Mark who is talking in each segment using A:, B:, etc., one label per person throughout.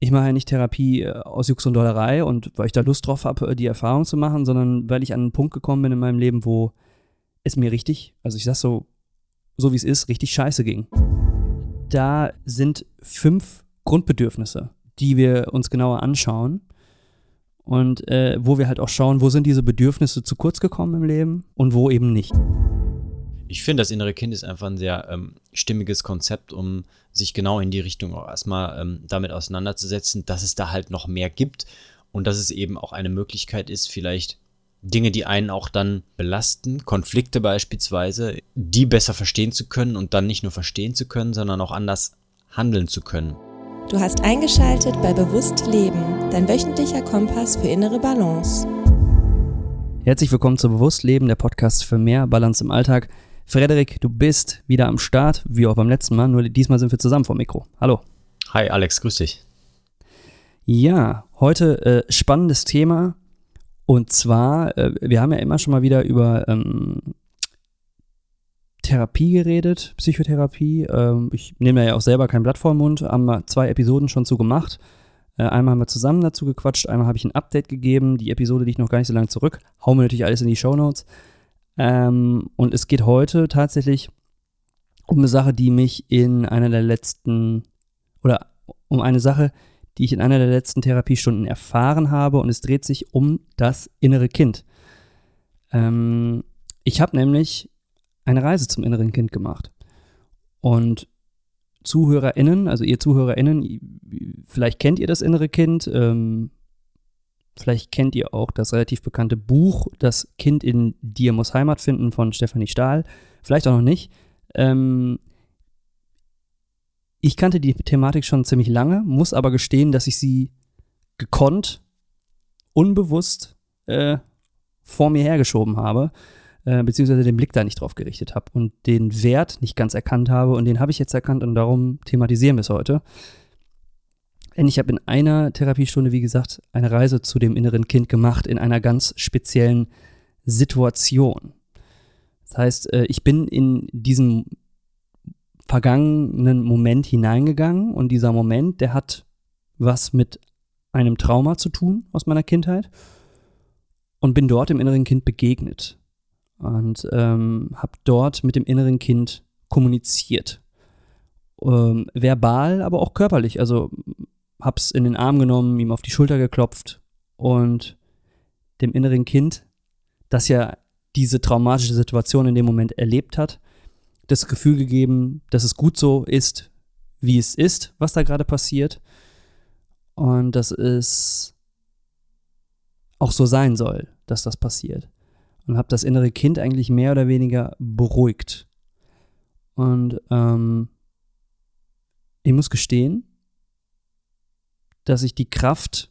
A: ich mache ja nicht Therapie äh, aus Jux und Dollerei und weil ich da Lust drauf habe, die Erfahrung zu machen, sondern weil ich an einen Punkt gekommen bin in meinem Leben, wo es mir richtig, also ich sag so, so wie es ist, richtig scheiße ging. Da sind fünf Grundbedürfnisse, die wir uns genauer anschauen und äh, wo wir halt auch schauen, wo sind diese Bedürfnisse zu kurz gekommen im Leben und wo eben nicht.
B: Ich finde, das innere Kind ist einfach ein sehr ähm, stimmiges Konzept, um sich genau in die Richtung auch erstmal ähm, damit auseinanderzusetzen, dass es da halt noch mehr gibt und dass es eben auch eine Möglichkeit ist, vielleicht Dinge, die einen auch dann belasten, Konflikte beispielsweise, die besser verstehen zu können und dann nicht nur verstehen zu können, sondern auch anders handeln zu können.
C: Du hast eingeschaltet bei Bewusst Leben, dein wöchentlicher Kompass für innere Balance.
A: Herzlich willkommen zu Bewusst Leben, der Podcast für mehr Balance im Alltag. Frederik, du bist wieder am Start, wie auch beim letzten Mal, nur diesmal sind wir zusammen vor Mikro. Hallo.
B: Hi Alex, grüß dich.
A: Ja, heute äh, spannendes Thema. Und zwar, äh, wir haben ja immer schon mal wieder über ähm, Therapie geredet, Psychotherapie. Ähm, ich nehme ja auch selber kein Blatt vor den Mund, haben wir zwei Episoden schon zu gemacht. Äh, einmal haben wir zusammen dazu gequatscht, einmal habe ich ein Update gegeben. Die Episode liegt noch gar nicht so lange zurück. Hauen wir natürlich alles in die Show Notes. Ähm, und es geht heute tatsächlich um eine Sache, die mich in einer der letzten, oder um eine Sache, die ich in einer der letzten Therapiestunden erfahren habe. Und es dreht sich um das innere Kind. Ähm, ich habe nämlich eine Reise zum inneren Kind gemacht. Und ZuhörerInnen, also ihr ZuhörerInnen, vielleicht kennt ihr das innere Kind, ähm, Vielleicht kennt ihr auch das relativ bekannte Buch Das Kind in dir muss Heimat finden von Stefanie Stahl. Vielleicht auch noch nicht. Ähm, ich kannte die Thematik schon ziemlich lange, muss aber gestehen, dass ich sie gekonnt, unbewusst äh, vor mir hergeschoben habe, äh, beziehungsweise den Blick da nicht drauf gerichtet habe und den Wert nicht ganz erkannt habe und den habe ich jetzt erkannt und darum thematisieren wir es heute. Denn ich habe in einer Therapiestunde, wie gesagt, eine Reise zu dem inneren Kind gemacht in einer ganz speziellen Situation. Das heißt, äh, ich bin in diesen vergangenen Moment hineingegangen und dieser Moment, der hat was mit einem Trauma zu tun aus meiner Kindheit und bin dort dem inneren Kind begegnet und ähm, habe dort mit dem inneren Kind kommuniziert. Ähm, verbal, aber auch körperlich. Also hab's in den Arm genommen, ihm auf die Schulter geklopft und dem inneren Kind, das ja diese traumatische Situation in dem Moment erlebt hat, das Gefühl gegeben, dass es gut so ist, wie es ist, was da gerade passiert und dass es auch so sein soll, dass das passiert. Und habe das innere Kind eigentlich mehr oder weniger beruhigt. Und ähm, ich muss gestehen, dass ich die Kraft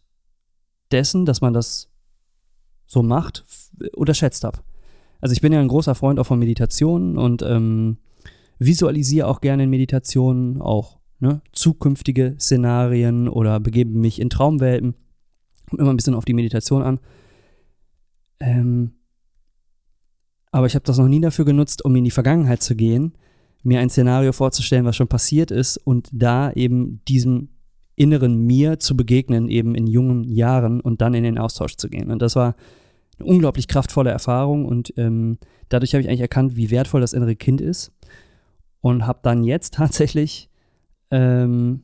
A: dessen, dass man das so macht, unterschätzt habe. Also ich bin ja ein großer Freund auch von Meditationen und ähm, visualisiere auch gerne in Meditationen auch ne, zukünftige Szenarien oder begebe mich in Traumwelten. Kommt immer ein bisschen auf die Meditation an. Ähm, aber ich habe das noch nie dafür genutzt, um in die Vergangenheit zu gehen, mir ein Szenario vorzustellen, was schon passiert ist und da eben diesem inneren mir zu begegnen, eben in jungen Jahren und dann in den Austausch zu gehen. Und das war eine unglaublich kraftvolle Erfahrung und ähm, dadurch habe ich eigentlich erkannt, wie wertvoll das innere Kind ist und habe dann jetzt tatsächlich ähm,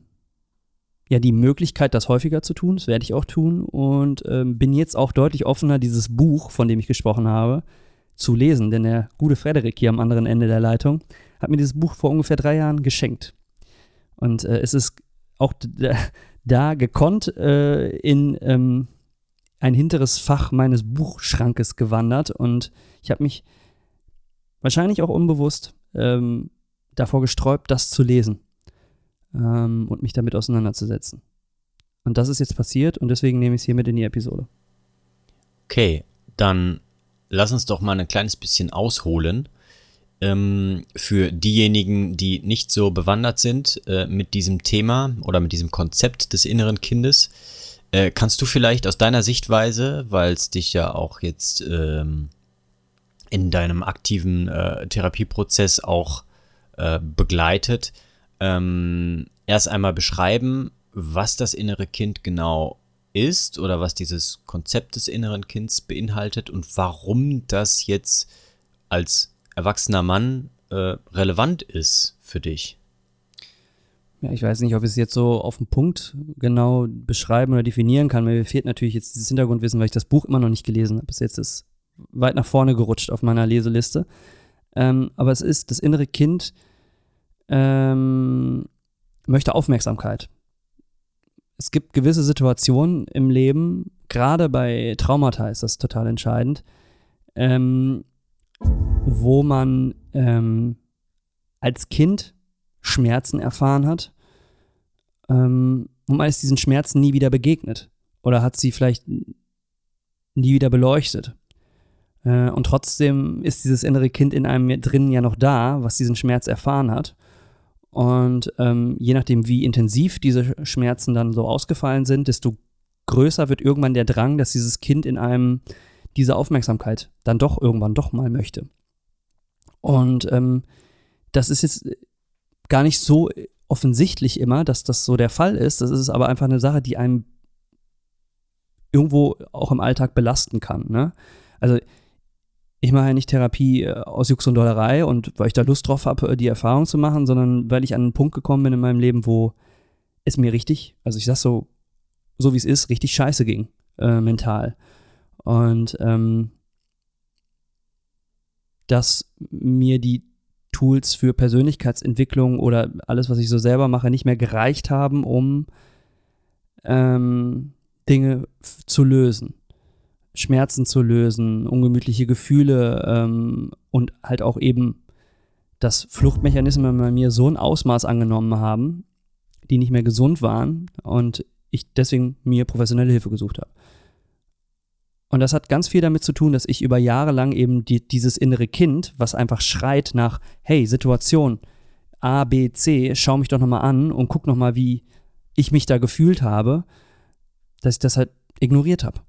A: ja die Möglichkeit, das häufiger zu tun. Das werde ich auch tun und ähm, bin jetzt auch deutlich offener, dieses Buch, von dem ich gesprochen habe, zu lesen. Denn der gute Frederik hier am anderen Ende der Leitung hat mir dieses Buch vor ungefähr drei Jahren geschenkt. Und äh, es ist auch da gekonnt äh, in ähm, ein hinteres Fach meines Buchschrankes gewandert und ich habe mich wahrscheinlich auch unbewusst ähm, davor gesträubt, das zu lesen ähm, und mich damit auseinanderzusetzen. Und das ist jetzt passiert und deswegen nehme ich es hier mit in die Episode.
B: Okay, dann lass uns doch mal ein kleines bisschen ausholen ähm, für diejenigen, die nicht so bewandert sind äh, mit diesem Thema oder mit diesem Konzept des inneren Kindes. Äh, kannst du vielleicht aus deiner Sichtweise, weil es dich ja auch jetzt ähm, in deinem aktiven äh, Therapieprozess auch äh, begleitet, ähm, erst einmal beschreiben, was das innere Kind genau ist oder was dieses Konzept des inneren Kinds beinhaltet und warum das jetzt als erwachsener Mann äh, relevant ist für dich?
A: Ja, ich weiß nicht, ob ich es jetzt so auf den Punkt genau beschreiben oder definieren kann. Mir fehlt natürlich jetzt dieses Hintergrundwissen, weil ich das Buch immer noch nicht gelesen habe. Bis jetzt ist weit nach vorne gerutscht auf meiner Leseliste. Ähm, aber es ist, das innere Kind ähm, möchte Aufmerksamkeit. Es gibt gewisse Situationen im Leben, gerade bei Traumata ist das total entscheidend, ähm, wo man ähm, als Kind Schmerzen erfahren hat ähm, und man ist diesen Schmerzen nie wieder begegnet oder hat sie vielleicht nie wieder beleuchtet. Äh, und trotzdem ist dieses innere Kind in einem drin ja noch da, was diesen Schmerz erfahren hat. Und ähm, je nachdem, wie intensiv diese Schmerzen dann so ausgefallen sind, desto größer wird irgendwann der Drang, dass dieses Kind in einem diese Aufmerksamkeit dann doch irgendwann doch mal möchte. Und ähm, das ist jetzt gar nicht so offensichtlich immer, dass das so der Fall ist. Das ist aber einfach eine Sache, die einem irgendwo auch im Alltag belasten kann. Ne? Also ich mache ja nicht Therapie äh, aus Jux und Dollerei und weil ich da Lust drauf habe, äh, die Erfahrung zu machen, sondern weil ich an einen Punkt gekommen bin in meinem Leben, wo es mir richtig, also ich sag so, so wie es ist, richtig scheiße ging, äh, mental. Und ähm, dass mir die Tools für Persönlichkeitsentwicklung oder alles, was ich so selber mache, nicht mehr gereicht haben, um ähm, Dinge zu lösen. Schmerzen zu lösen, ungemütliche Gefühle ähm, und halt auch eben, dass Fluchtmechanismen bei mir so ein Ausmaß angenommen haben, die nicht mehr gesund waren und ich deswegen mir professionelle Hilfe gesucht habe. Und das hat ganz viel damit zu tun, dass ich über Jahre lang eben die, dieses innere Kind, was einfach schreit nach, hey, Situation A, B, C, schau mich doch nochmal an und guck nochmal, wie ich mich da gefühlt habe, dass ich das halt ignoriert habe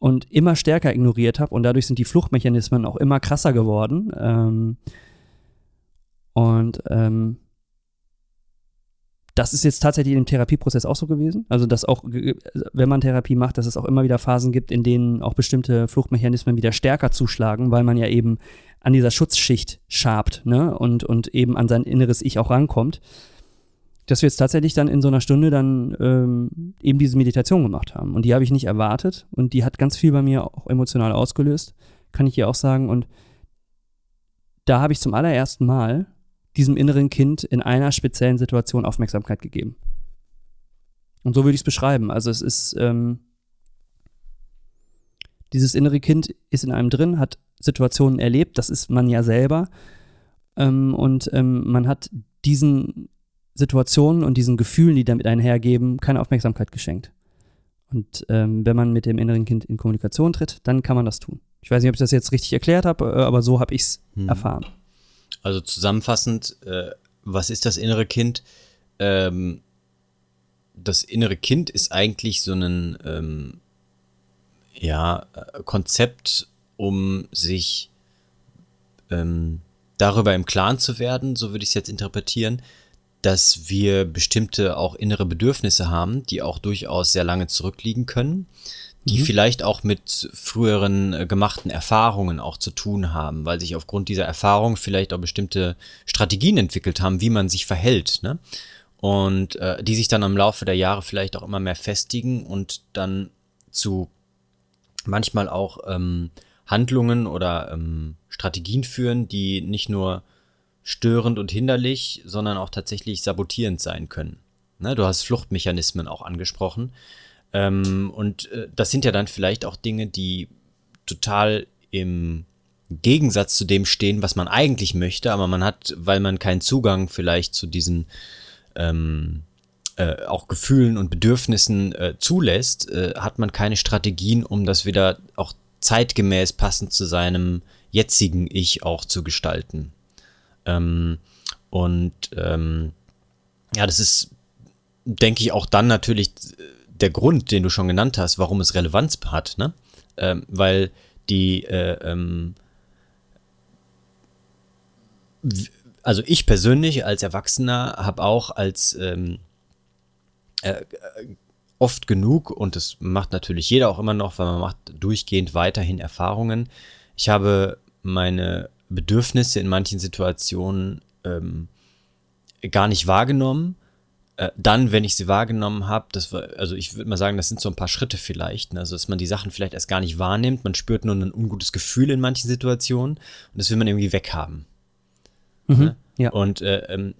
A: und immer stärker ignoriert habe und dadurch sind die Fluchtmechanismen auch immer krasser geworden. Ähm, und ähm, das ist jetzt tatsächlich im Therapieprozess auch so gewesen. Also, dass auch, wenn man Therapie macht, dass es auch immer wieder Phasen gibt, in denen auch bestimmte Fluchtmechanismen wieder stärker zuschlagen, weil man ja eben an dieser Schutzschicht schabt ne? und, und eben an sein inneres Ich auch rankommt dass wir jetzt tatsächlich dann in so einer Stunde dann ähm, eben diese Meditation gemacht haben. Und die habe ich nicht erwartet und die hat ganz viel bei mir auch emotional ausgelöst, kann ich hier auch sagen. Und da habe ich zum allerersten Mal diesem inneren Kind in einer speziellen Situation Aufmerksamkeit gegeben. Und so würde ich es beschreiben. Also es ist, ähm, dieses innere Kind ist in einem drin, hat Situationen erlebt, das ist man ja selber. Ähm, und ähm, man hat diesen Situationen und diesen Gefühlen, die damit einhergeben, keine Aufmerksamkeit geschenkt. Und ähm, wenn man mit dem inneren Kind in Kommunikation tritt, dann kann man das tun. Ich weiß nicht, ob ich das jetzt richtig erklärt habe, äh, aber so habe ich es hm. erfahren.
B: Also zusammenfassend, äh, was ist das innere Kind? Ähm, das innere Kind ist eigentlich so ein ähm, ja, Konzept, um sich ähm, darüber im Klaren zu werden, so würde ich es jetzt interpretieren, dass wir bestimmte auch innere Bedürfnisse haben, die auch durchaus sehr lange zurückliegen können, die mhm. vielleicht auch mit früheren äh, gemachten Erfahrungen auch zu tun haben, weil sich aufgrund dieser Erfahrung vielleicht auch bestimmte Strategien entwickelt haben, wie man sich verhält, ne? Und äh, die sich dann im Laufe der Jahre vielleicht auch immer mehr festigen und dann zu manchmal auch ähm, Handlungen oder ähm, Strategien führen, die nicht nur störend und hinderlich, sondern auch tatsächlich sabotierend sein können. Ne, du hast Fluchtmechanismen auch angesprochen. Ähm, und äh, das sind ja dann vielleicht auch Dinge, die total im Gegensatz zu dem stehen, was man eigentlich möchte, aber man hat, weil man keinen Zugang vielleicht zu diesen ähm, äh, auch Gefühlen und Bedürfnissen äh, zulässt, äh, hat man keine Strategien, um das wieder auch zeitgemäß passend zu seinem jetzigen Ich auch zu gestalten. Ähm, und ähm, ja, das ist, denke ich, auch dann natürlich der Grund, den du schon genannt hast, warum es Relevanz hat, ne? Ähm, weil die, äh, ähm, also ich persönlich als Erwachsener habe auch als ähm, äh, oft genug, und das macht natürlich jeder auch immer noch, weil man macht durchgehend weiterhin Erfahrungen. Ich habe meine Bedürfnisse in manchen Situationen ähm, gar nicht wahrgenommen. Äh, dann, wenn ich sie wahrgenommen habe, das war, also ich würde mal sagen, das sind so ein paar Schritte vielleicht. Ne? Also, dass man die Sachen vielleicht erst gar nicht wahrnimmt. Man spürt nur ein ungutes Gefühl in manchen Situationen und das will man irgendwie weghaben.
A: Mhm,
B: ne?
A: ja.
B: Und äh, ähm,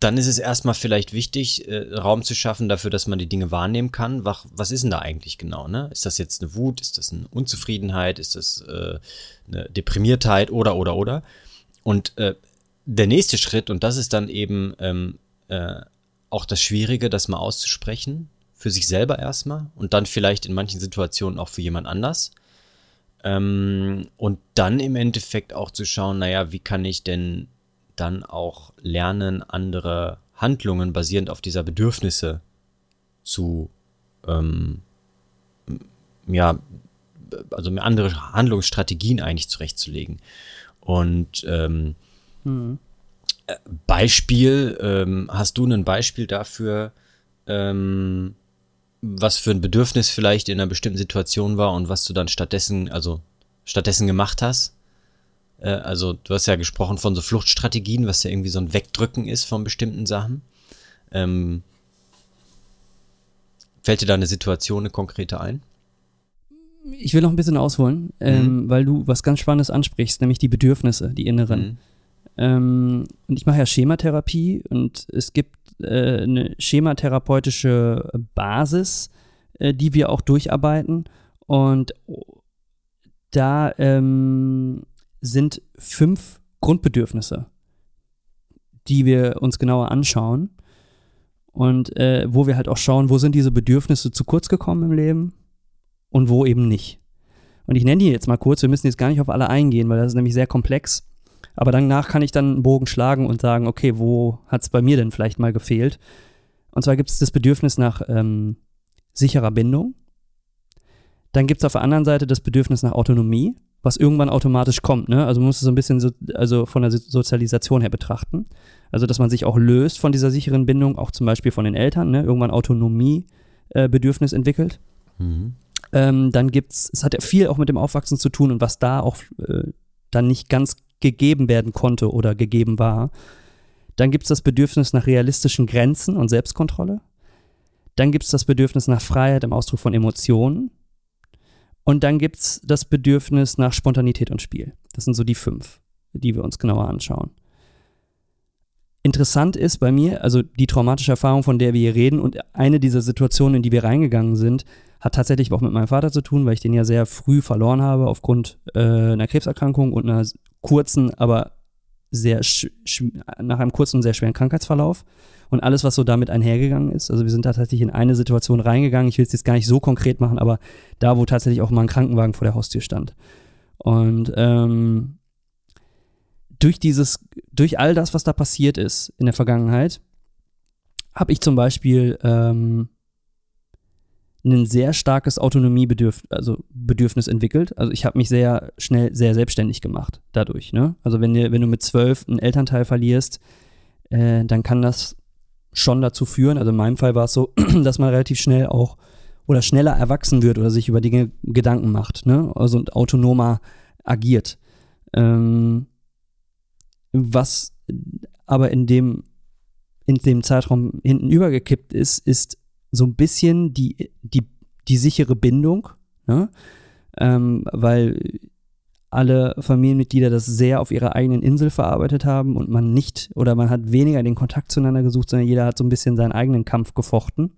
B: dann ist es erstmal vielleicht wichtig, äh, Raum zu schaffen dafür, dass man die Dinge wahrnehmen kann. Was, was ist denn da eigentlich genau? Ne? Ist das jetzt eine Wut? Ist das eine Unzufriedenheit? Ist das äh, eine Deprimiertheit? Oder, oder, oder? Und äh, der nächste Schritt, und das ist dann eben ähm, äh, auch das Schwierige, das mal auszusprechen, für sich selber erstmal und dann vielleicht in manchen Situationen auch für jemand anders. Ähm, und dann im Endeffekt auch zu schauen, naja, wie kann ich denn dann auch lernen, andere Handlungen basierend auf dieser Bedürfnisse zu, ähm, ja, also andere Handlungsstrategien eigentlich zurechtzulegen. Und ähm,
A: Mhm.
B: Beispiel, ähm, hast du ein Beispiel dafür, ähm, was für ein Bedürfnis vielleicht in einer bestimmten Situation war und was du dann stattdessen, also stattdessen gemacht hast? Äh, also du hast ja gesprochen von so Fluchtstrategien, was ja irgendwie so ein Wegdrücken ist von bestimmten Sachen. Ähm, fällt dir da eine Situation, eine konkrete ein?
A: Ich will noch ein bisschen ausholen, ähm, weil du was ganz Spannendes ansprichst, nämlich die Bedürfnisse, die inneren.
B: Mhm.
A: Ähm, und ich mache ja Schematherapie und es gibt äh, eine schematherapeutische Basis, äh, die wir auch durcharbeiten. Und da ähm, sind fünf Grundbedürfnisse, die wir uns genauer anschauen. Und äh, wo wir halt auch schauen, wo sind diese Bedürfnisse zu kurz gekommen im Leben und wo eben nicht. Und ich nenne die jetzt mal kurz, wir müssen jetzt gar nicht auf alle eingehen, weil das ist nämlich sehr komplex. Aber danach kann ich dann einen Bogen schlagen und sagen, okay, wo hat es bei mir denn vielleicht mal gefehlt? Und zwar gibt es das Bedürfnis nach ähm, sicherer Bindung. Dann gibt es auf der anderen Seite das Bedürfnis nach Autonomie, was irgendwann automatisch kommt. Ne? Also man muss es so ein bisschen so, also von der Sozialisation her betrachten. Also dass man sich auch löst von dieser sicheren Bindung, auch zum Beispiel von den Eltern, ne? irgendwann Autonomiebedürfnis äh, entwickelt.
B: Mhm.
A: Ähm, dann gibt's, es hat ja viel auch mit dem Aufwachsen zu tun und was da auch äh, dann nicht ganz gegeben werden konnte oder gegeben war. Dann gibt es das Bedürfnis nach realistischen Grenzen und Selbstkontrolle. Dann gibt es das Bedürfnis nach Freiheit im Ausdruck von Emotionen. Und dann gibt es das Bedürfnis nach Spontanität und Spiel. Das sind so die fünf, die wir uns genauer anschauen. Interessant ist bei mir, also die traumatische Erfahrung, von der wir hier reden, und eine dieser Situationen, in die wir reingegangen sind, hat tatsächlich auch mit meinem Vater zu tun, weil ich den ja sehr früh verloren habe aufgrund äh, einer Krebserkrankung und einer kurzen, aber sehr nach einem kurzen, sehr schweren Krankheitsverlauf und alles, was so damit einhergegangen ist. Also wir sind tatsächlich in eine Situation reingegangen. Ich will es jetzt gar nicht so konkret machen, aber da, wo tatsächlich auch mal ein Krankenwagen vor der Haustür stand. Und ähm, durch dieses, durch all das, was da passiert ist in der Vergangenheit, habe ich zum Beispiel ähm, ein sehr starkes Autonomiebedürfnis also Bedürfnis entwickelt. Also ich habe mich sehr schnell sehr selbstständig gemacht dadurch. Ne? Also wenn, dir, wenn du mit zwölf einen Elternteil verlierst, äh, dann kann das schon dazu führen. Also in meinem Fall war es so, dass man relativ schnell auch oder schneller erwachsen wird oder sich über Dinge Gedanken macht, ne? Also und autonomer agiert. Ähm, was aber in dem in dem Zeitraum hinten übergekippt ist, ist so ein bisschen die, die, die sichere Bindung, ne? ähm, weil alle Familienmitglieder das sehr auf ihrer eigenen Insel verarbeitet haben und man nicht oder man hat weniger den Kontakt zueinander gesucht, sondern jeder hat so ein bisschen seinen eigenen Kampf gefochten.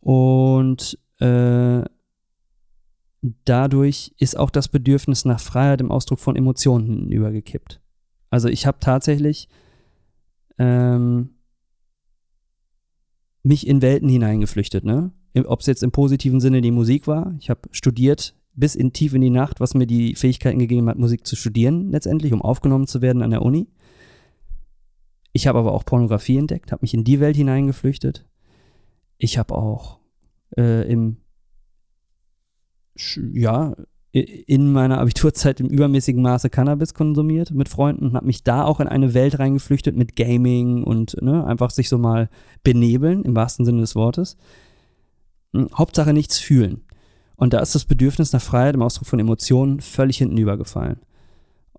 A: Und äh, dadurch ist auch das Bedürfnis nach Freiheit im Ausdruck von Emotionen übergekippt. Also ich habe tatsächlich ähm, mich in Welten hineingeflüchtet, ne? Ob es jetzt im positiven Sinne die Musik war. Ich habe studiert bis in tief in die Nacht, was mir die Fähigkeiten gegeben hat, Musik zu studieren, letztendlich, um aufgenommen zu werden an der Uni. Ich habe aber auch Pornografie entdeckt, habe mich in die Welt hineingeflüchtet. Ich habe auch äh, im ja, in meiner Abiturzeit im übermäßigen Maße Cannabis konsumiert mit Freunden und habe mich da auch in eine Welt reingeflüchtet mit Gaming und ne, einfach sich so mal benebeln, im wahrsten Sinne des Wortes. Hm, Hauptsache nichts fühlen. Und da ist das Bedürfnis nach Freiheit im Ausdruck von Emotionen völlig hinten übergefallen.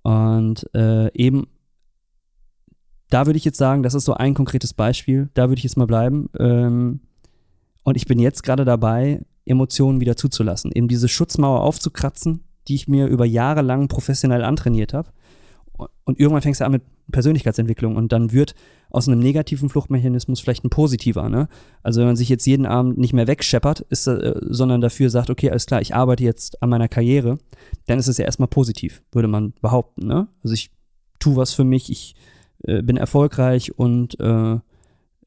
A: Und äh, eben, da würde ich jetzt sagen, das ist so ein konkretes Beispiel, da würde ich jetzt mal bleiben. Ähm, und ich bin jetzt gerade dabei, Emotionen wieder zuzulassen, eben diese Schutzmauer aufzukratzen, die ich mir über Jahre lang professionell antrainiert habe. Und irgendwann fängst du an mit Persönlichkeitsentwicklung und dann wird aus einem negativen Fluchtmechanismus vielleicht ein positiver. Ne? Also wenn man sich jetzt jeden Abend nicht mehr wegscheppert, ist, äh, sondern dafür sagt, okay, alles klar, ich arbeite jetzt an meiner Karriere, dann ist es ja erstmal positiv, würde man behaupten. Ne? Also ich tue was für mich, ich äh, bin erfolgreich und äh,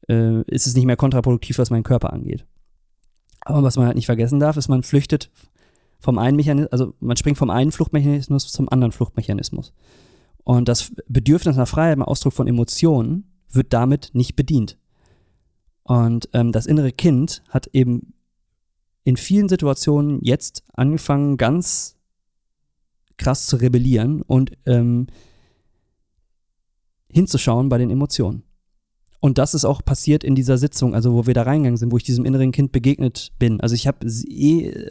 A: äh, ist es nicht mehr kontraproduktiv, was meinen Körper angeht. Aber was man halt nicht vergessen darf, ist, man flüchtet vom einen Mechanismus, also man springt vom einen Fluchtmechanismus zum anderen Fluchtmechanismus. Und das Bedürfnis nach Freiheit im Ausdruck von Emotionen wird damit nicht bedient. Und ähm, das innere Kind hat eben in vielen Situationen jetzt angefangen, ganz krass zu rebellieren und ähm, hinzuschauen bei den Emotionen. Und das ist auch passiert in dieser Sitzung, also wo wir da reingegangen sind, wo ich diesem inneren Kind begegnet bin. Also ich habe eh,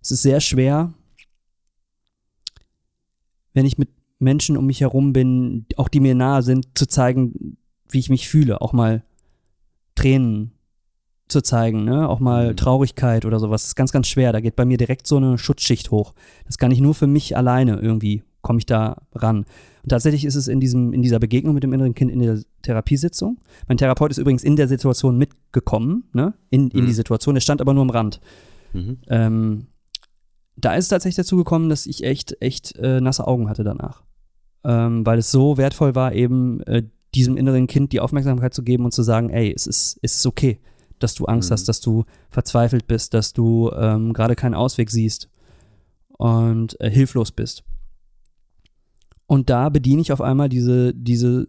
A: es ist sehr schwer, wenn ich mit Menschen um mich herum bin, auch die mir nahe sind, zu zeigen, wie ich mich fühle, auch mal Tränen zu zeigen, ne? auch mal mhm. Traurigkeit oder sowas. Das ist ganz, ganz schwer. Da geht bei mir direkt so eine Schutzschicht hoch. Das kann ich nur für mich alleine irgendwie, komme ich da ran. Und tatsächlich ist es in, diesem, in dieser Begegnung mit dem inneren Kind in der Therapiesitzung. Mein Therapeut ist übrigens in der Situation mitgekommen, ne? in, in mhm. die Situation. Er stand aber nur am Rand. Mhm. Ähm, da ist es tatsächlich dazu gekommen, dass ich echt, echt äh, nasse Augen hatte danach. Ähm, weil es so wertvoll war, eben äh, diesem inneren Kind die Aufmerksamkeit zu geben und zu sagen, ey, es ist, es ist okay, dass du Angst mhm. hast, dass du verzweifelt bist, dass du ähm, gerade keinen Ausweg siehst und äh, hilflos bist. Und da bediene ich auf einmal diese, diese,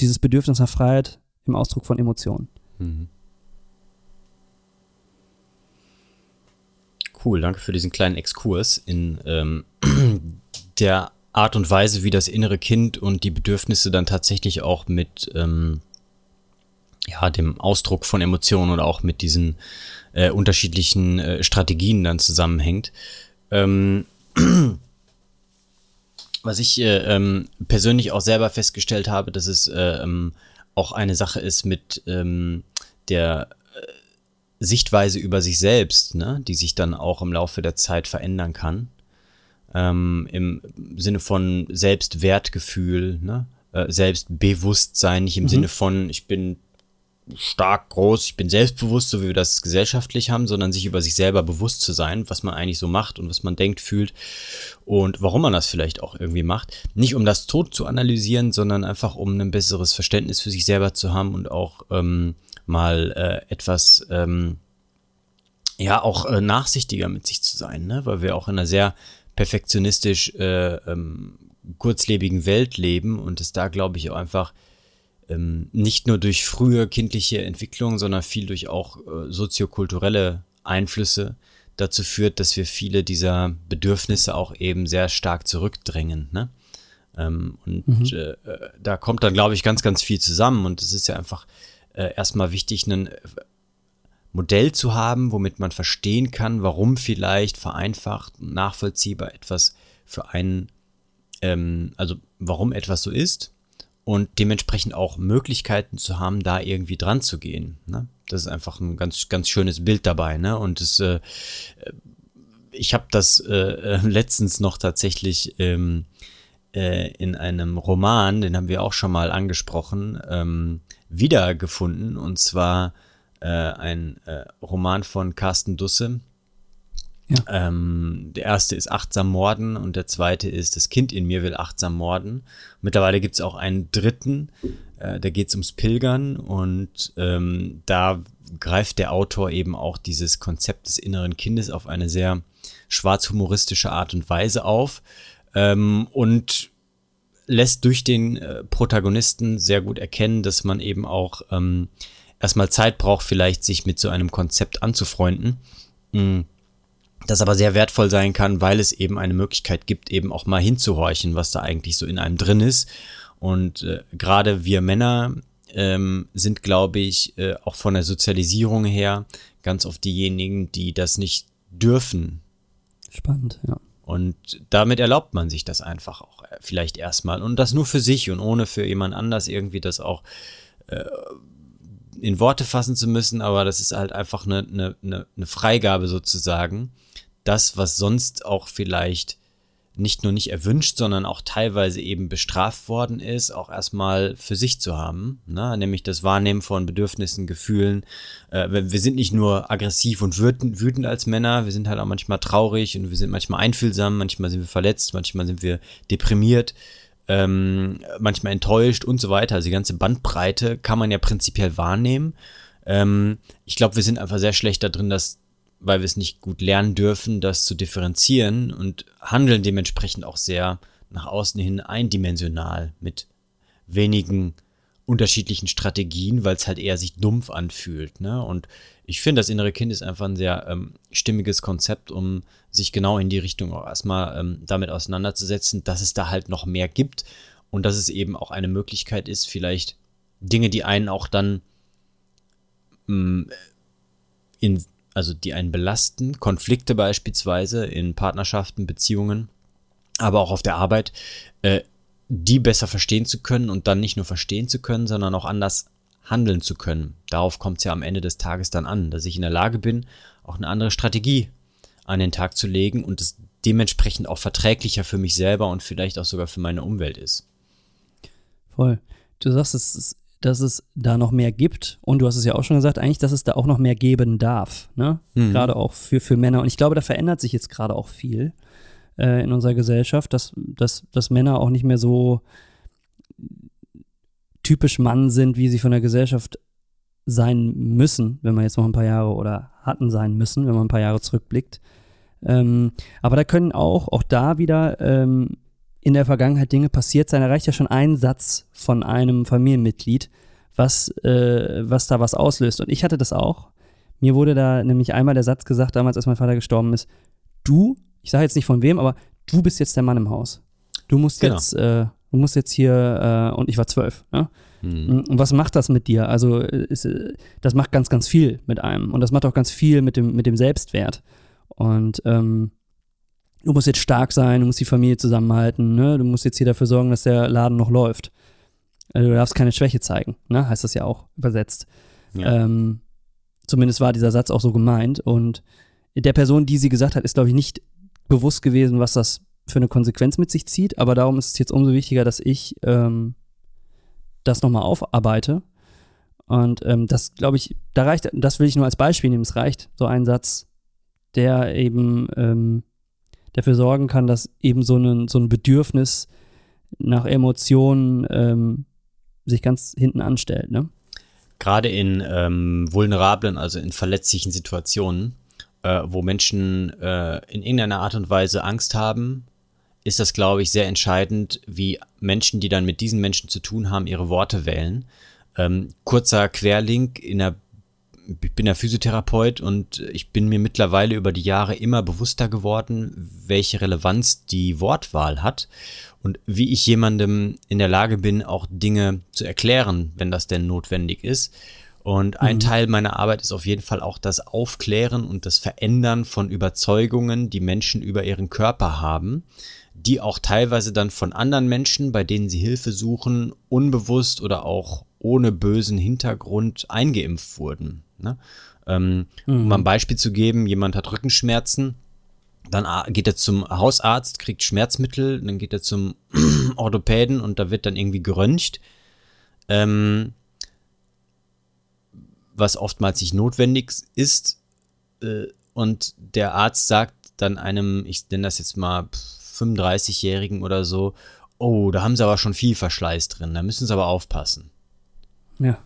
A: dieses Bedürfnis nach Freiheit im Ausdruck von Emotionen. Mhm.
B: Cool, danke für diesen kleinen Exkurs in ähm, der Art und Weise, wie das innere Kind und die Bedürfnisse dann tatsächlich auch mit ähm, ja, dem Ausdruck von Emotionen oder auch mit diesen äh, unterschiedlichen äh, Strategien dann zusammenhängt. Ähm, was ich äh, ähm, persönlich auch selber festgestellt habe, dass es äh, ähm, auch eine Sache ist mit ähm, der äh, Sichtweise über sich selbst, ne, die sich dann auch im Laufe der Zeit verändern kann. Ähm, Im Sinne von Selbstwertgefühl, ne? Äh, Selbstbewusstsein, nicht im mhm. Sinne von, ich bin stark groß, ich bin selbstbewusst, so wie wir das gesellschaftlich haben, sondern sich über sich selber bewusst zu sein, was man eigentlich so macht und was man denkt, fühlt und warum man das vielleicht auch irgendwie macht. Nicht um das Tod zu analysieren, sondern einfach um ein besseres Verständnis für sich selber zu haben und auch ähm, mal äh, etwas ähm, ja auch äh, nachsichtiger mit sich zu sein, ne? weil wir auch in einer sehr perfektionistisch äh, ähm, kurzlebigen Welt leben und es da glaube ich auch einfach ähm, nicht nur durch frühe kindliche Entwicklung, sondern viel durch auch äh, soziokulturelle Einflüsse dazu führt, dass wir viele dieser Bedürfnisse auch eben sehr stark zurückdrängen. Ne? Ähm, und mhm. äh, da kommt dann, glaube ich, ganz, ganz viel zusammen. Und es ist ja einfach äh, erstmal wichtig, ein äh, Modell zu haben, womit man verstehen kann, warum vielleicht vereinfacht und nachvollziehbar etwas für einen, ähm, also warum etwas so ist und dementsprechend auch Möglichkeiten zu haben, da irgendwie dran zu gehen. Ne? Das ist einfach ein ganz, ganz schönes Bild dabei. Ne? Und es, äh, ich habe das äh, äh, letztens noch tatsächlich ähm, äh, in einem Roman, den haben wir auch schon mal angesprochen, ähm, wiedergefunden. Und zwar äh, ein äh, Roman von Carsten Dusse, ja. Ähm, der erste ist Achtsam Morden und der zweite ist Das Kind in mir will achtsam morden. Mittlerweile gibt es auch einen dritten, äh, da geht es ums Pilgern und ähm, da greift der Autor eben auch dieses Konzept des inneren Kindes auf eine sehr schwarzhumoristische Art und Weise auf ähm, und lässt durch den äh, Protagonisten sehr gut erkennen, dass man eben auch ähm, erstmal Zeit braucht, vielleicht sich mit so einem Konzept anzufreunden. Mhm das aber sehr wertvoll sein kann, weil es eben eine Möglichkeit gibt, eben auch mal hinzuhorchen, was da eigentlich so in einem drin ist. Und äh, gerade wir Männer ähm, sind, glaube ich, äh, auch von der Sozialisierung her ganz oft diejenigen, die das nicht dürfen.
A: Spannend, ja.
B: Und damit erlaubt man sich das einfach auch äh, vielleicht erstmal. Und das nur für sich und ohne für jemand anders irgendwie das auch äh, in Worte fassen zu müssen. Aber das ist halt einfach eine, eine, eine Freigabe sozusagen. Das, was sonst auch vielleicht nicht nur nicht erwünscht, sondern auch teilweise eben bestraft worden ist, auch erstmal für sich zu haben. Ne? Nämlich das Wahrnehmen von Bedürfnissen, Gefühlen. Äh, wir sind nicht nur aggressiv und wütend, wütend als Männer, wir sind halt auch manchmal traurig und wir sind manchmal einfühlsam, manchmal sind wir verletzt, manchmal sind wir deprimiert, ähm, manchmal enttäuscht und so weiter. Also die ganze Bandbreite kann man ja prinzipiell wahrnehmen. Ähm, ich glaube, wir sind einfach sehr schlecht da drin, das weil wir es nicht gut lernen dürfen, das zu differenzieren und handeln dementsprechend auch sehr nach außen hin eindimensional mit wenigen unterschiedlichen Strategien, weil es halt eher sich dumpf anfühlt. Ne? Und ich finde, das innere Kind ist einfach ein sehr ähm, stimmiges Konzept, um sich genau in die Richtung auch erstmal ähm, damit auseinanderzusetzen, dass es da halt noch mehr gibt und dass es eben auch eine Möglichkeit ist, vielleicht Dinge, die einen auch dann mh, mm, in also die einen belasten, Konflikte beispielsweise in Partnerschaften, Beziehungen, aber auch auf der Arbeit, äh, die besser verstehen zu können und dann nicht nur verstehen zu können, sondern auch anders handeln zu können. Darauf kommt es ja am Ende des Tages dann an, dass ich in der Lage bin, auch eine andere Strategie an den Tag zu legen und es dementsprechend auch verträglicher für mich selber und vielleicht auch sogar für meine Umwelt ist.
A: Voll. Du sagst, es ist dass es da noch mehr gibt. Und du hast es ja auch schon gesagt, eigentlich, dass es da auch noch mehr geben darf. Ne? Mhm. Gerade auch für, für Männer. Und ich glaube, da verändert sich jetzt gerade auch viel äh, in unserer Gesellschaft, dass, dass, dass Männer auch nicht mehr so typisch Mann sind, wie sie von der Gesellschaft sein müssen, wenn man jetzt noch ein paar Jahre oder hatten sein müssen, wenn man ein paar Jahre zurückblickt. Ähm, aber da können auch, auch da wieder ähm, in der Vergangenheit Dinge passiert sein. Da reicht ja schon ein Satz von einem Familienmitglied, was, äh, was da was auslöst. Und ich hatte das auch. Mir wurde da nämlich einmal der Satz gesagt, damals, als mein Vater gestorben ist, du, ich sage jetzt nicht von wem, aber du bist jetzt der Mann im Haus. Du musst genau. jetzt, äh, du musst jetzt hier, äh, und ich war zwölf, ne? Hm. Und was macht das mit dir? Also, ist, das macht ganz, ganz viel mit einem. Und das macht auch ganz viel mit dem, mit dem Selbstwert. Und ähm, du musst jetzt stark sein, du musst die Familie zusammenhalten, ne? du musst jetzt hier dafür sorgen, dass der Laden noch läuft. Also du darfst keine Schwäche zeigen, ne? heißt das ja auch übersetzt. Ja. Ähm, zumindest war dieser Satz auch so gemeint. Und der Person, die sie gesagt hat, ist, glaube ich, nicht bewusst gewesen, was das für eine Konsequenz mit sich zieht. Aber darum ist es jetzt umso wichtiger, dass ich ähm, das nochmal aufarbeite. Und ähm, das, glaube ich, da reicht, das will ich nur als Beispiel nehmen. Es reicht so ein Satz, der eben ähm, dafür sorgen kann, dass eben so ein, so ein Bedürfnis nach Emotionen ähm, sich ganz hinten anstellt. Ne?
B: Gerade in ähm, vulnerablen, also in verletzlichen Situationen, äh, wo Menschen äh, in irgendeiner Art und Weise Angst haben, ist das, glaube ich, sehr entscheidend, wie Menschen, die dann mit diesen Menschen zu tun haben, ihre Worte wählen. Ähm, kurzer Querlink in der ich bin ja Physiotherapeut und ich bin mir mittlerweile über die Jahre immer bewusster geworden, welche Relevanz die Wortwahl hat und wie ich jemandem in der Lage bin, auch Dinge zu erklären, wenn das denn notwendig ist. Und ein mhm. Teil meiner Arbeit ist auf jeden Fall auch das Aufklären und das Verändern von Überzeugungen, die Menschen über ihren Körper haben, die auch teilweise dann von anderen Menschen, bei denen sie Hilfe suchen, unbewusst oder auch ohne bösen Hintergrund eingeimpft wurden. Ne? Ähm, mhm. Um mal ein Beispiel zu geben, jemand hat Rückenschmerzen, dann geht er zum Hausarzt, kriegt Schmerzmittel, dann geht er zum Orthopäden und da wird dann irgendwie geröntgt. Ähm, was oftmals nicht notwendig ist. Äh, und der Arzt sagt dann einem, ich nenne das jetzt mal 35-Jährigen oder so, oh, da haben sie aber schon viel Verschleiß drin, da müssen sie aber aufpassen.
A: Ja.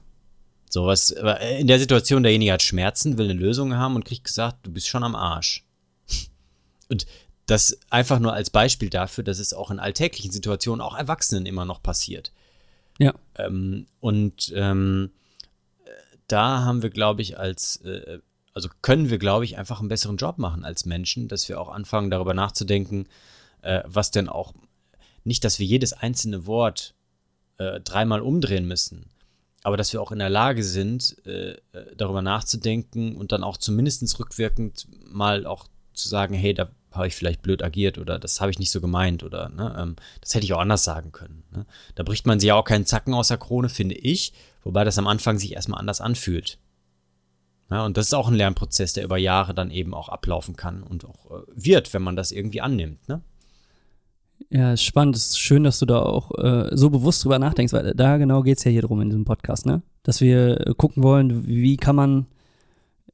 B: So was, in der Situation, derjenige hat Schmerzen, will eine Lösung haben und kriegt gesagt, du bist schon am Arsch. Und das einfach nur als Beispiel dafür, dass es auch in alltäglichen Situationen auch Erwachsenen immer noch passiert.
A: Ja.
B: Ähm, und ähm, da haben wir, glaube ich, als, äh, also können wir, glaube ich, einfach einen besseren Job machen als Menschen, dass wir auch anfangen, darüber nachzudenken, äh, was denn auch, nicht, dass wir jedes einzelne Wort äh, dreimal umdrehen müssen, aber dass wir auch in der Lage sind, äh, äh darüber nachzudenken und dann auch zumindest rückwirkend mal auch zu sagen, hey, da habe ich vielleicht blöd agiert oder das habe ich nicht so gemeint oder ne, ähm, das hätte ich auch anders sagen können. Ne? Da bricht man sich ja auch keinen Zacken aus der Krone, finde ich, wobei das am Anfang sich erstmal anders anfühlt. Ja, und das ist auch ein Lernprozess, der über Jahre dann eben auch ablaufen kann und auch äh, wird, wenn man das irgendwie annimmt. Ne?
A: Ja, ist spannend. Es ist schön, dass du da auch äh, so bewusst drüber nachdenkst, weil da genau geht es ja hier drum in diesem Podcast, ne? Dass wir gucken wollen, wie kann man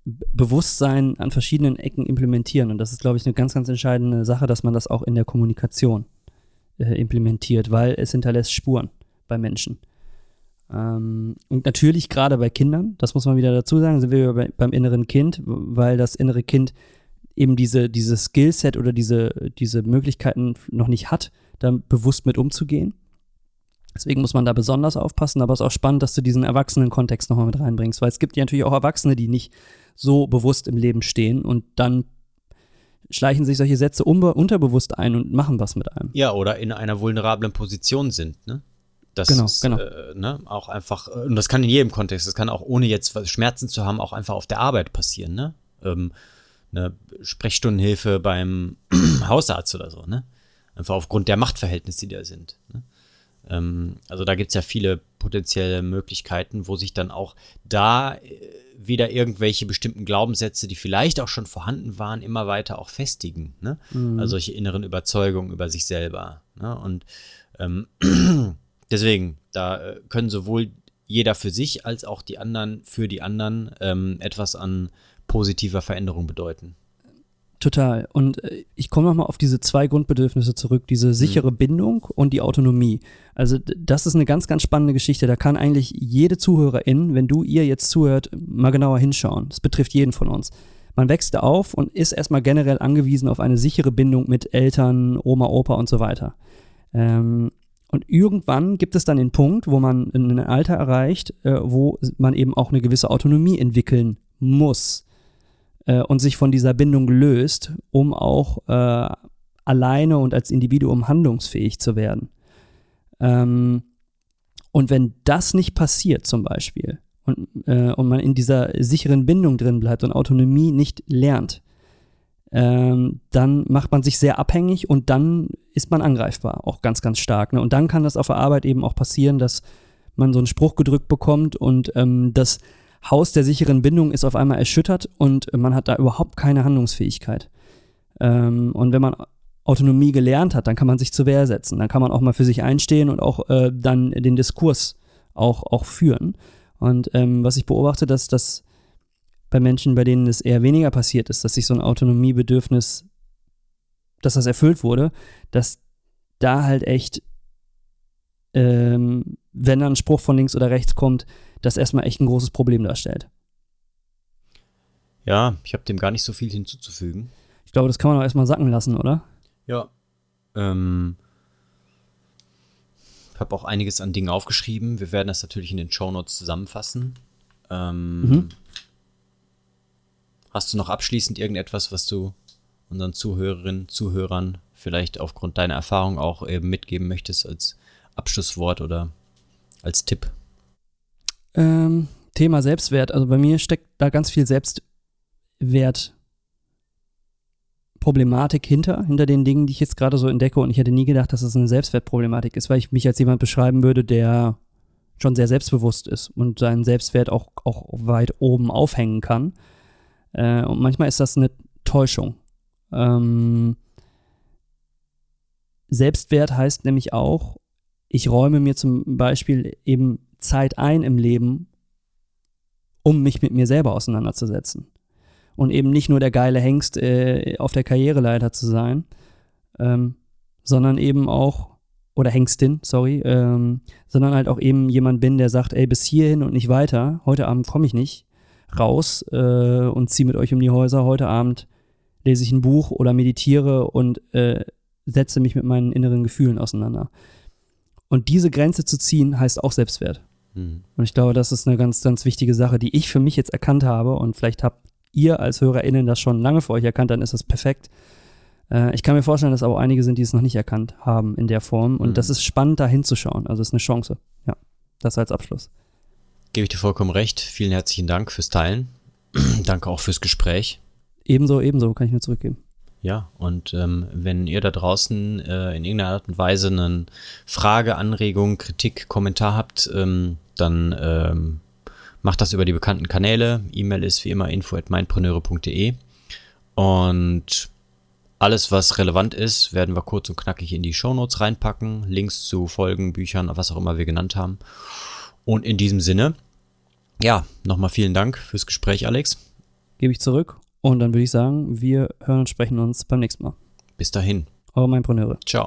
A: Bewusstsein an verschiedenen Ecken implementieren. Und das ist, glaube ich, eine ganz, ganz entscheidende Sache, dass man das auch in der Kommunikation äh, implementiert, weil es hinterlässt Spuren bei Menschen. Ähm, und natürlich gerade bei Kindern, das muss man wieder dazu sagen, sind wir bei, beim inneren Kind, weil das innere Kind eben diese, diese Skillset oder diese, diese Möglichkeiten noch nicht hat, da bewusst mit umzugehen. Deswegen muss man da besonders aufpassen, aber es ist auch spannend, dass du diesen Erwachsenen-Kontext nochmal mit reinbringst, weil es gibt ja natürlich auch Erwachsene, die nicht so bewusst im Leben stehen und dann schleichen sich solche Sätze unterbewusst ein und machen was mit einem.
B: Ja, oder in einer vulnerablen Position sind, ne? Das
A: genau,
B: ist,
A: genau.
B: Äh, ne, auch einfach, äh, und das kann in jedem Kontext, das kann auch ohne jetzt Schmerzen zu haben, auch einfach auf der Arbeit passieren, ne? Ähm, eine Sprechstundenhilfe beim Hausarzt oder so, ne? Einfach aufgrund der Machtverhältnisse, die da sind. Ne? Ähm, also da gibt es ja viele potenzielle Möglichkeiten, wo sich dann auch da äh, wieder irgendwelche bestimmten Glaubenssätze, die vielleicht auch schon vorhanden waren, immer weiter auch festigen. Ne? Mhm. Also solche inneren Überzeugungen über sich selber. Ne? Und ähm, deswegen, da äh, können sowohl jeder für sich als auch die anderen für die anderen ähm, etwas an positiver Veränderung bedeuten.
A: Total. Und äh, ich komme nochmal auf diese zwei Grundbedürfnisse zurück, diese sichere mhm. Bindung und die Autonomie. Also das ist eine ganz, ganz spannende Geschichte. Da kann eigentlich jede Zuhörerin, wenn du ihr jetzt zuhört, mal genauer hinschauen. Das betrifft jeden von uns. Man wächst auf und ist erstmal generell angewiesen auf eine sichere Bindung mit Eltern, Oma, Opa und so weiter. Ähm, und irgendwann gibt es dann den Punkt, wo man ein Alter erreicht, äh, wo man eben auch eine gewisse Autonomie entwickeln muss äh, und sich von dieser Bindung löst, um auch äh, alleine und als Individuum handlungsfähig zu werden. Ähm, und wenn das nicht passiert zum Beispiel und, äh, und man in dieser sicheren Bindung drin bleibt und Autonomie nicht lernt, ähm, dann macht man sich sehr abhängig und dann ist man angreifbar, auch ganz, ganz stark. Ne? Und dann kann das auf der Arbeit eben auch passieren, dass man so einen Spruch gedrückt bekommt und ähm, das Haus der sicheren Bindung ist auf einmal erschüttert und man hat da überhaupt keine Handlungsfähigkeit. Ähm, und wenn man Autonomie gelernt hat, dann kann man sich zur Wehr setzen. Dann kann man auch mal für sich einstehen und auch äh, dann den Diskurs auch, auch führen. Und ähm, was ich beobachte, dass das bei Menschen, bei denen es eher weniger passiert ist, dass sich so ein Autonomiebedürfnis, dass das erfüllt wurde, dass da halt echt, ähm, wenn dann ein Spruch von links oder rechts kommt, das erstmal echt ein großes Problem darstellt.
B: Ja, ich habe dem gar nicht so viel hinzuzufügen.
A: Ich glaube, das kann man auch erstmal sacken lassen, oder?
B: Ja. Ähm, ich habe auch einiges an Dingen aufgeschrieben. Wir werden das natürlich in den Show Notes zusammenfassen. Ähm, mhm. Hast du noch abschließend irgendetwas, was du unseren Zuhörerinnen, Zuhörern vielleicht aufgrund deiner Erfahrung auch eben mitgeben möchtest als Abschlusswort oder als Tipp?
A: Ähm, Thema Selbstwert. Also bei mir steckt da ganz viel Selbstwert. Problematik hinter, hinter den Dingen, die ich jetzt gerade so entdecke. Und ich hätte nie gedacht, dass es das eine Selbstwertproblematik ist, weil ich mich als jemand beschreiben würde, der schon sehr selbstbewusst ist und seinen Selbstwert auch, auch weit oben aufhängen kann. Äh, und manchmal ist das eine Täuschung. Ähm, Selbstwert heißt nämlich auch, ich räume mir zum Beispiel eben Zeit ein im Leben, um mich mit mir selber auseinanderzusetzen. Und eben nicht nur der geile Hengst äh, auf der Karriereleiter zu sein, ähm, sondern eben auch, oder Hengstin, sorry, ähm, sondern halt auch eben jemand bin, der sagt, ey, bis hierhin und nicht weiter, heute Abend komme ich nicht raus äh, und ziehe mit euch um die Häuser, heute Abend lese ich ein Buch oder meditiere und äh, setze mich mit meinen inneren Gefühlen auseinander. Und diese Grenze zu ziehen, heißt auch Selbstwert. Mhm. Und ich glaube, das ist eine ganz, ganz wichtige Sache, die ich für mich jetzt erkannt habe und vielleicht habt ihr als HörerInnen das schon lange vor euch erkannt, dann ist das perfekt. Äh, ich kann mir vorstellen, dass aber einige sind, die es noch nicht erkannt haben in der Form. Und
B: Mhm.
A: das ist spannend, da hinzuschauen. Also es ist eine Chance. Ja, das als Abschluss.
B: Gebe ich dir vollkommen recht. Vielen herzlichen Dank fürs Teilen. Danke auch fürs Gespräch.
A: Ebenso, ebenso, kann ich nur zurückgeben.
B: Ja, und ähm, wenn ihr da draußen äh, in irgendeiner Art und Weise eine Frage, Anregung, Kritik, Kommentar habt, ähm, dann ähm, macht das über die bekannten Kanäle. E-Mail ist wie immer info at mindpreneure.de und alles, was relevant ist, werden wir kurz und knackig in die Shownotes reinpacken. Links zu Folgen, Büchern, was auch immer wir genannt haben. Und in diesem Sinne, ja, nochmal vielen Dank fürs Gespräch, Alex.
A: Gebe ich zurück. Und dann würde ich sagen, wir hören und sprechen uns beim nächsten Mal.
B: Bis dahin.
A: Eure Meinpreneure.
B: Ciao.